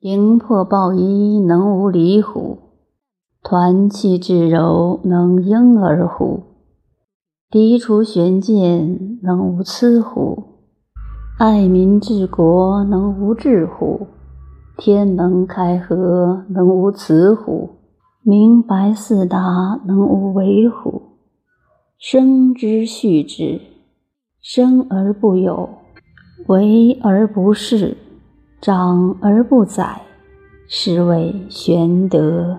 营破抱衣，能无离乎？团气至柔，能婴儿乎？涤除玄剑，能无疵乎？爱民治国，能无智乎？天门开合，能无雌乎？明白四达，能无为乎？生之畜之，生而不有，为而不恃，长而不宰，是谓玄德。